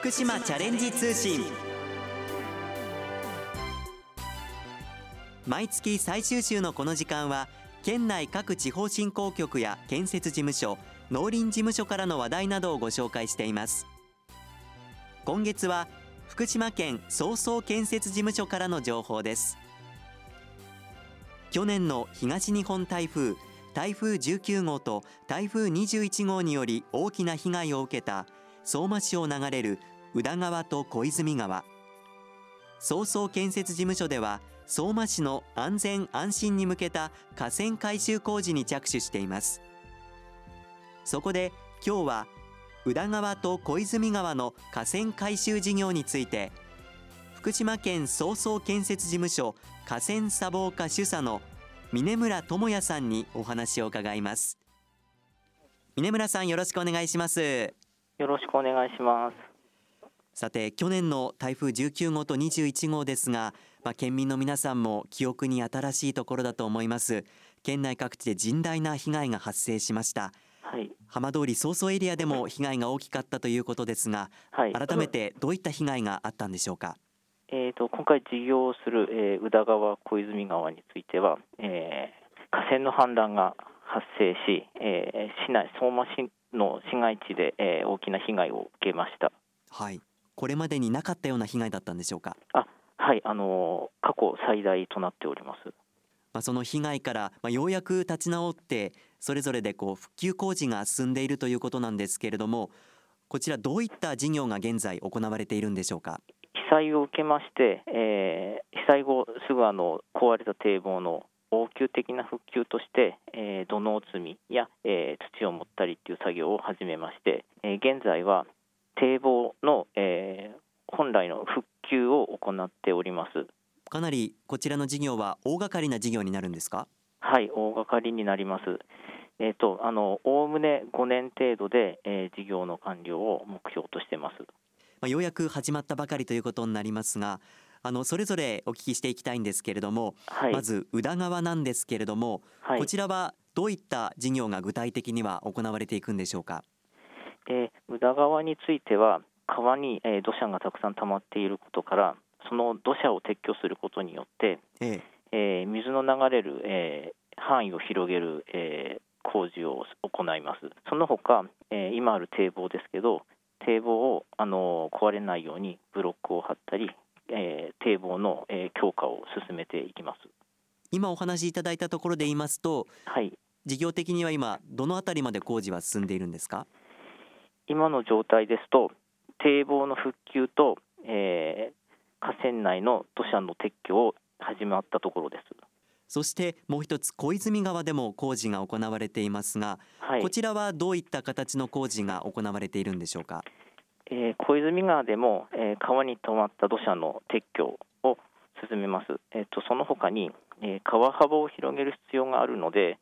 福島チャレンジ通信。毎月最終週のこの時間は県内各地方振興局や建設事務所農林事務所からの話題などをご紹介しています。今月は福島県総総建設事務所からの情報です。去年の東日本台風台風19号と台風21号により大きな被害を受けた相馬市を流れる宇田川と小泉川。総総建設事務所では相馬市の安全安心に向けた河川改修工事に着手しています。そこで今日は宇田川と小泉川の河川改修事業について福島県総総建設事務所河川砂防課主査の峰村智也さんにお話を伺います。峰村さんよろしくお願いします。よろしくお願いします。さて去年の台風19号と21号ですが、まあ、県民の皆さんも記憶に新しいところだと思います。県内各地で甚大な被害が発生しました。はい、浜通り早々エリアでも被害が大きかったということですが、はい、改めてどういった被害があったんでしょうか？えーと、今回事業をする、えー、宇田川、小泉川については、えー、河川の氾濫が発生し、えー、市内相馬市の市街地で、えー、大きな被害を受けました。はい、これまでになかったような被害だったんでしょうか？あ、はい、あの過去最大となっております。まあ、その被害から、まあ、ようやく立ち直ってそれぞれでこう復旧工事が進んでいるということなんですけれどもこちらどういった事業が現在行われているんでしょうか？被災を受けまして、えー、被災後すぐあの壊れた堤防の応急的な復旧として、えー、土のう積みや、えー、土を盛ったりという作業を始めまして、えー、現在は堤防の、えー、本来の復旧を行っております。かなりこちらの事業は大掛かりな事業になるんですか？はい大掛かりになります。えーと、あのおおむね5年程度で、えー、事業の完了を目標としてます。まあ、ようやく始まったばかりということになりますがあのそれぞれお聞きしていきたいんですけれども、はい、まず宇田川なんですけれども、はい、こちらはどういった事業が具体的には行われていくんでしょうか、えー、宇田川については川に、えー、土砂がたくさん溜まっていることからその土砂を撤去することによって、ええ。えー、水の流れる、えー、範囲を広げる、えー、工事を行います。その他、えー、今ある堤防ですけど堤防をあの壊れないようにブロックを張ったり、えー、堤防の、えー、強化を進めていきます。今お話しいただいたところで言いますと、はい、事業的には今どのあたりまで工事は進んでいるんですか？今の状態ですと堤防の復旧と、えー、河川内の土砂の撤去を始まったところです。そしてもう一つ小泉川でも工事が行われていますが、はい、こちらはどういった形の工事が行われているんでしょうか、えー、小泉川でも、えー、川に止まった土砂の撤去を進めます、えーと、その他に、えー、川幅を広げる必要があるので、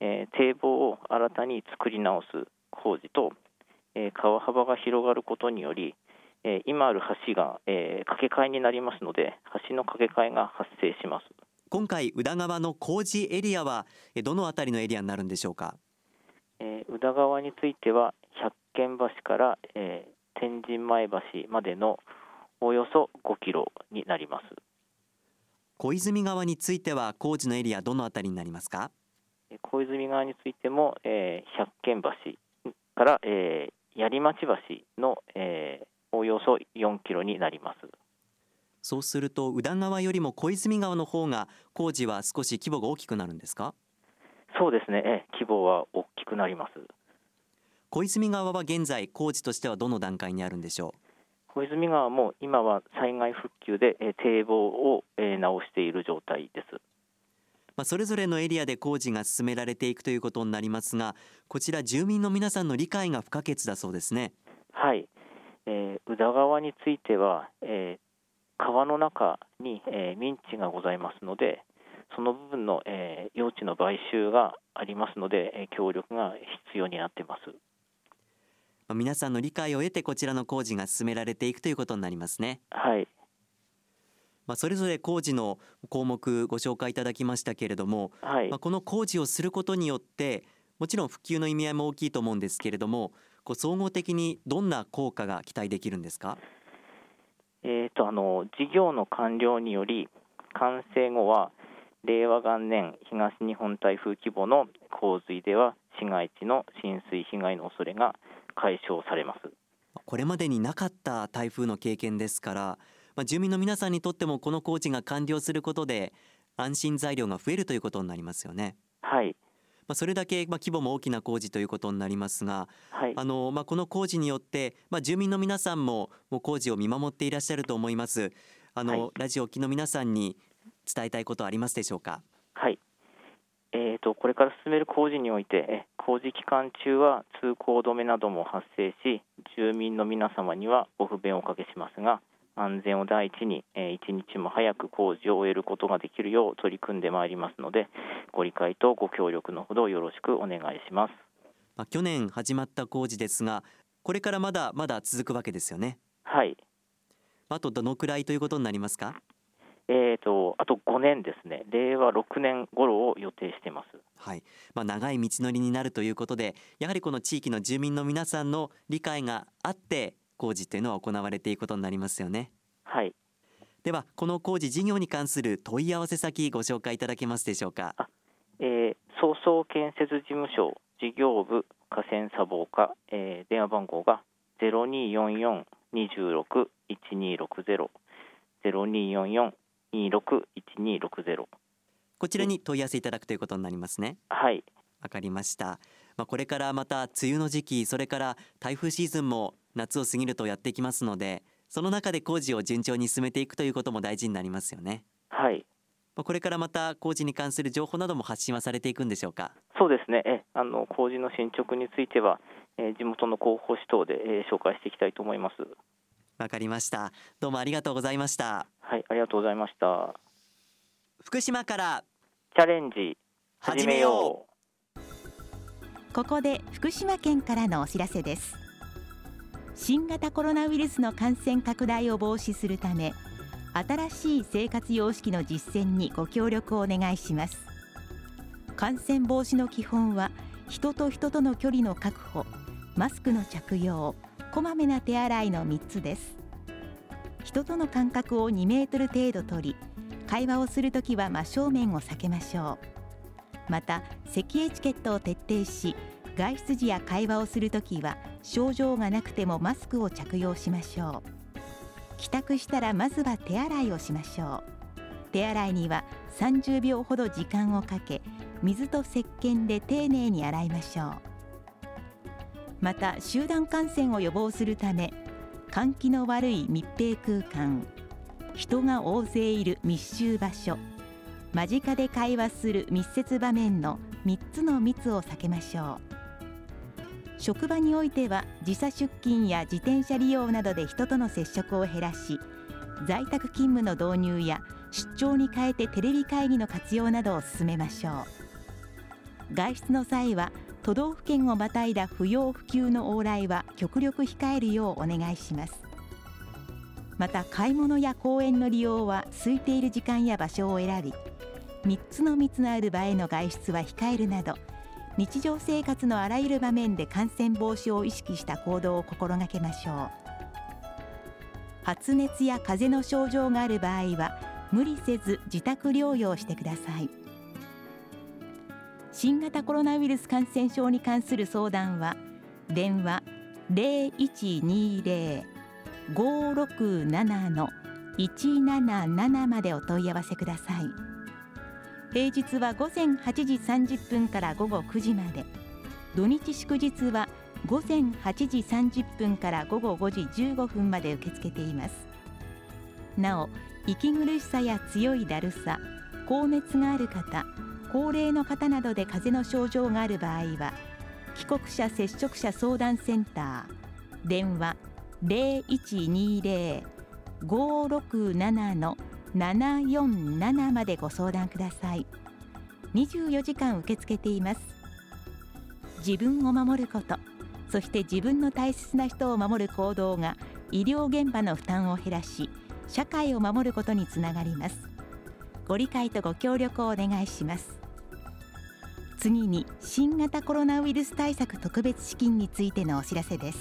えー、堤防を新たに作り直す工事と、えー、川幅が広がることにより、えー、今ある橋が、えー、架け替えになりますので橋の架け替えが発生します。今回宇田川の工事エリアはどのあたりのエリアになるんでしょうか、えー、宇田川については百軒橋から、えー、天神前橋までのおよそ5キロになります。小泉川については工事のエリアどのあたりになりますか？小泉川についても、えー、百軒橋から、えー、槍町橋の、えー、およそ4キロになります。そうすると宇田川よりも小泉川の方が工事は少し規模が大きくなるんですか？そうですね。え規模は大きくなります。小泉川は現在工事としてはどの段階にあるんでしょう？小泉川も今は災害復旧で堤防を直している状態ですまあ、それぞれのエリアで工事が進められていくということになりますがこちら住民の皆さんの理解が不可欠だそうですねはい、えー、宇田川については、えー、川の中に、えー、民地がございますので、その部分の、えー、用地の買収がありますので、えー、協力が必要になっています。皆さんの理解を得てこちらの工事が進められていくということになりますね。はい。まあ、それぞれ工事の項目ご紹介いただきましたけれども、はい、まあ、この工事をすることによってもちろん復旧の意味合いも大きいと思うんですけれどもこう総合的にどんな効果が期待できるんですか？えーと、あの事業の完了により完成後は令和元年東日本台風規模の洪水では市街地の浸水被害の恐れが解消されます。これまでになかった台風の経験ですから、まあ、住民の皆さんにとってもこの工事が完了することで安心材料が増えるということになりますよね。はいまあ、それだけまあ規模も大きな工事ということになりますが、はい、あのまあ、この工事によって、まあ、住民の皆さんももう工事を見守っていらっしゃると思います。あの、はい、ラジオ機の皆さんに伝えたいことはありますでしょうか？はい。えーと、これから進める工事において工事期間中は通行止めなども発生し住民の皆様にはご不便をおかけしますが安全を第一に、えー、一日も早く工事を終えることができるよう取り組んでまいりますのでご理解とご協力のほどよろしくお願いします。まあ、去年始まった工事ですがこれからまだまだ続くわけですよね。はい。あとどのくらいということになりますか？えーと、あと5年ですね、令和6年頃を予定しています、はいまあ、長い道のりになるということで、やはりこの地域の住民の皆さんの理解があって、工事というのは行われていくことになりますよね。はい。ではこの工事事業に関する問い合わせ先ご紹介いただけますでしょうか。えー、総総建設事務所事業部河川砂防課、えー、電話番号がゼロ二四四二十六一二六ゼロ。ゼロ二四四261260こちらに問い合わせいただくということになりますね。はい。わかりました。まあ、これからまた梅雨の時期それから台風シーズンも夏を過ぎるとやってきますのでその中で工事を順調に進めていくということも大事になりますよね。はい。これからまた工事に関する情報なども発信はされていくんでしょうか？そうですね。えあの工事の進捗については、え地元の広報誌等で、え紹介していきたいと思います。わかりました。どうもありがとうございました。はいありがとうございました。福島からチャレンジ始めよう。ここで福島県からのお知らせです新型コロナウイルスの感染拡大を防止するため新しい生活様式の実践にご協力をお願いします。感染防止の基本は人と人との距離の確保マスクの着用こまめな手洗いの3つです。人との間隔を2メートル程度取り会話をするときは真正面を避けましょう。また咳エチケットを徹底し外出時や会話をするときは症状がなくてもマスクを着用しましょう。帰宅したらまずは手洗いをしましょう。手洗いには30秒ほど時間をかけ水と石鹸で丁寧に洗いましょう。また集団感染を予防するため換気の悪い密閉空間人が大勢いる密集場所間近で会話する密接場面の3つの密を避けましょう。職場においては時差出勤や自転車利用などで人との接触を減らし在宅勤務の導入や出張に変えてテレビ会議の活用などを進めましょう。外出の際は都道府県をまたいだ不要不急の往来は極力控えるようお願いします。また買い物や公園の利用は空いている時間や場所を選び3つの密のある場への外出は控えるなど日常生活のあらゆる場面で感染防止を意識した行動を心がけましょう。発熱や風邪の症状がある場合は無理せず自宅療養してください。新型コロナウイルス感染症に関する相談は電話0120-567の177までお問い合わせください。平日は午前8時30分から午後9時まで。土日祝日は午前8時30分から午後5時15分まで受け付けています。なお息苦しさや強いだるさ高熱がある方高齢の方などで風邪の症状がある場合は帰国者接触者相談センター電話0120-567の747までご相談ください。24時間受け付けています。自分を守ること。そして自分の大切な人を守る行動が医療現場の負担を減らし社会を守ることにつながります。ご理解とご協力をお願いします。次に新型コロナウイルス対策特別資金についてのお知らせです。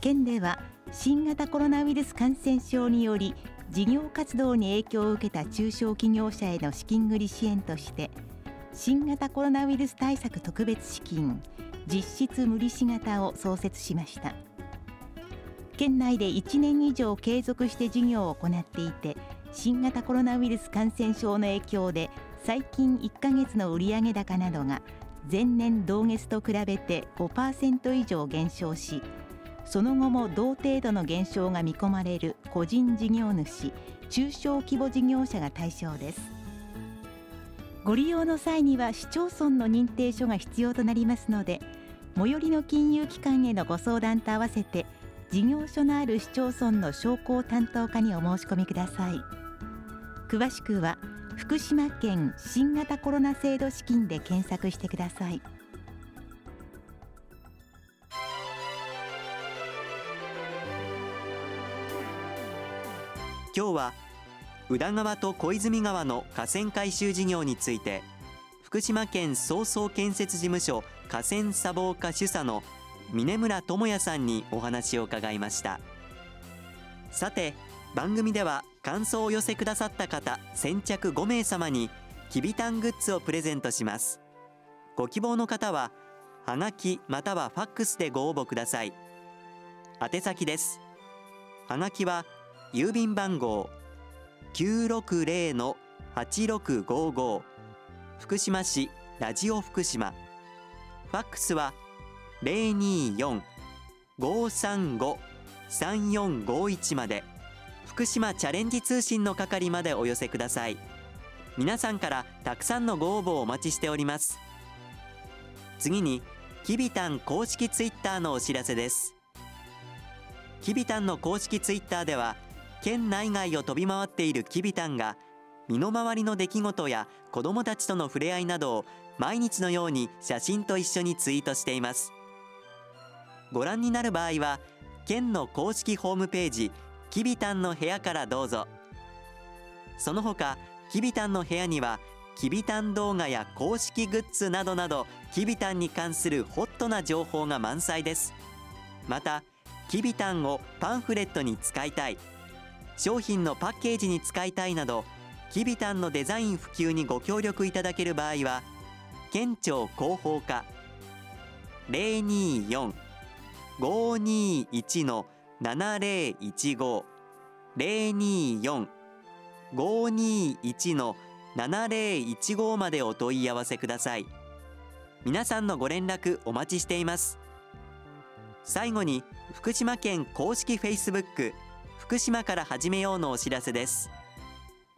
県では新型コロナウイルス感染症により事業活動に影響を受けた中小企業者への資金繰り支援として新型コロナウイルス対策特別資金実質無利子型を創設しました。県内で1年以上継続して事業を行っていて新型コロナウイルス感染症の影響で最近1ヶ月の売上高などが前年同月と比べて5%以上減少しその後も同程度の減少が見込まれる個人事業主中小規模事業者が対象です。ご利用の際には市町村の認定書が必要となりますので最寄りの金融機関へのご相談と合わせて事業所のある市町村の商工担当課にお申し込みください。詳しくは福島県新型コロナ制度資金で検索してください。今日は宇田川と小泉川の河川改修事業について福島県総総建設事務所河川砂防課主査の峰村智也さんにお話を伺いました。さて番組では感想をお寄せくださった方先着5名様にきびたんグッズをプレゼントします。ご希望の方ははがきまたはファックスでご応募ください。宛先です。はがきは郵便番号960-8655福島市ラジオ福島。ファックスは024-535-3451まで。福島チャレンジ通信の係までお寄せください。皆さんからたくさんのご応募をお待ちしております。次にきびたん公式ツイッターのお知らせです。きびたんの公式ツイッターでは県内外を飛び回っているきびたんが身の回りの出来事や子どもたちとの触れ合いなどを毎日のように写真と一緒にツイートしています。ご覧になる場合は県の公式ホームページきびたんの部屋からどうぞ。その他きびたんの部屋にはきびたん動画や公式グッズなどなどきびたんに関するホットな情報が満載です。またきびたんをパンフレットに使いたい。商品のパッケージに使いたいなどきびたんのデザイン普及にご協力いただける場合は県庁広報課024-521の7015 024-521の7015までお問い合わせください。皆さんのご連絡お待ちしています。最後に福島県公式 Facebook 福島から始めようのお知らせです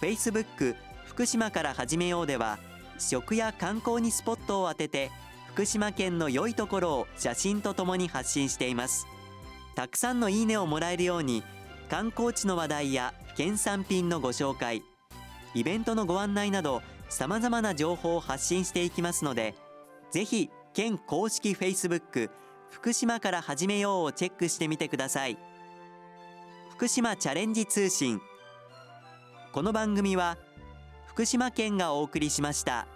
Facebook 福島から始めようでは食や観光にスポットを当てて福島県の良いところを写真とともに発信していますたくさんのいいねをもらえるように観光地の話題や県産品のご紹介イベントのご案内などさまざまな情報を発信していきますのでぜひ県公式 Facebook 福島から始めようをチェックしてみてください。福島チャレンジ通信この番組は福島県がお送りしました。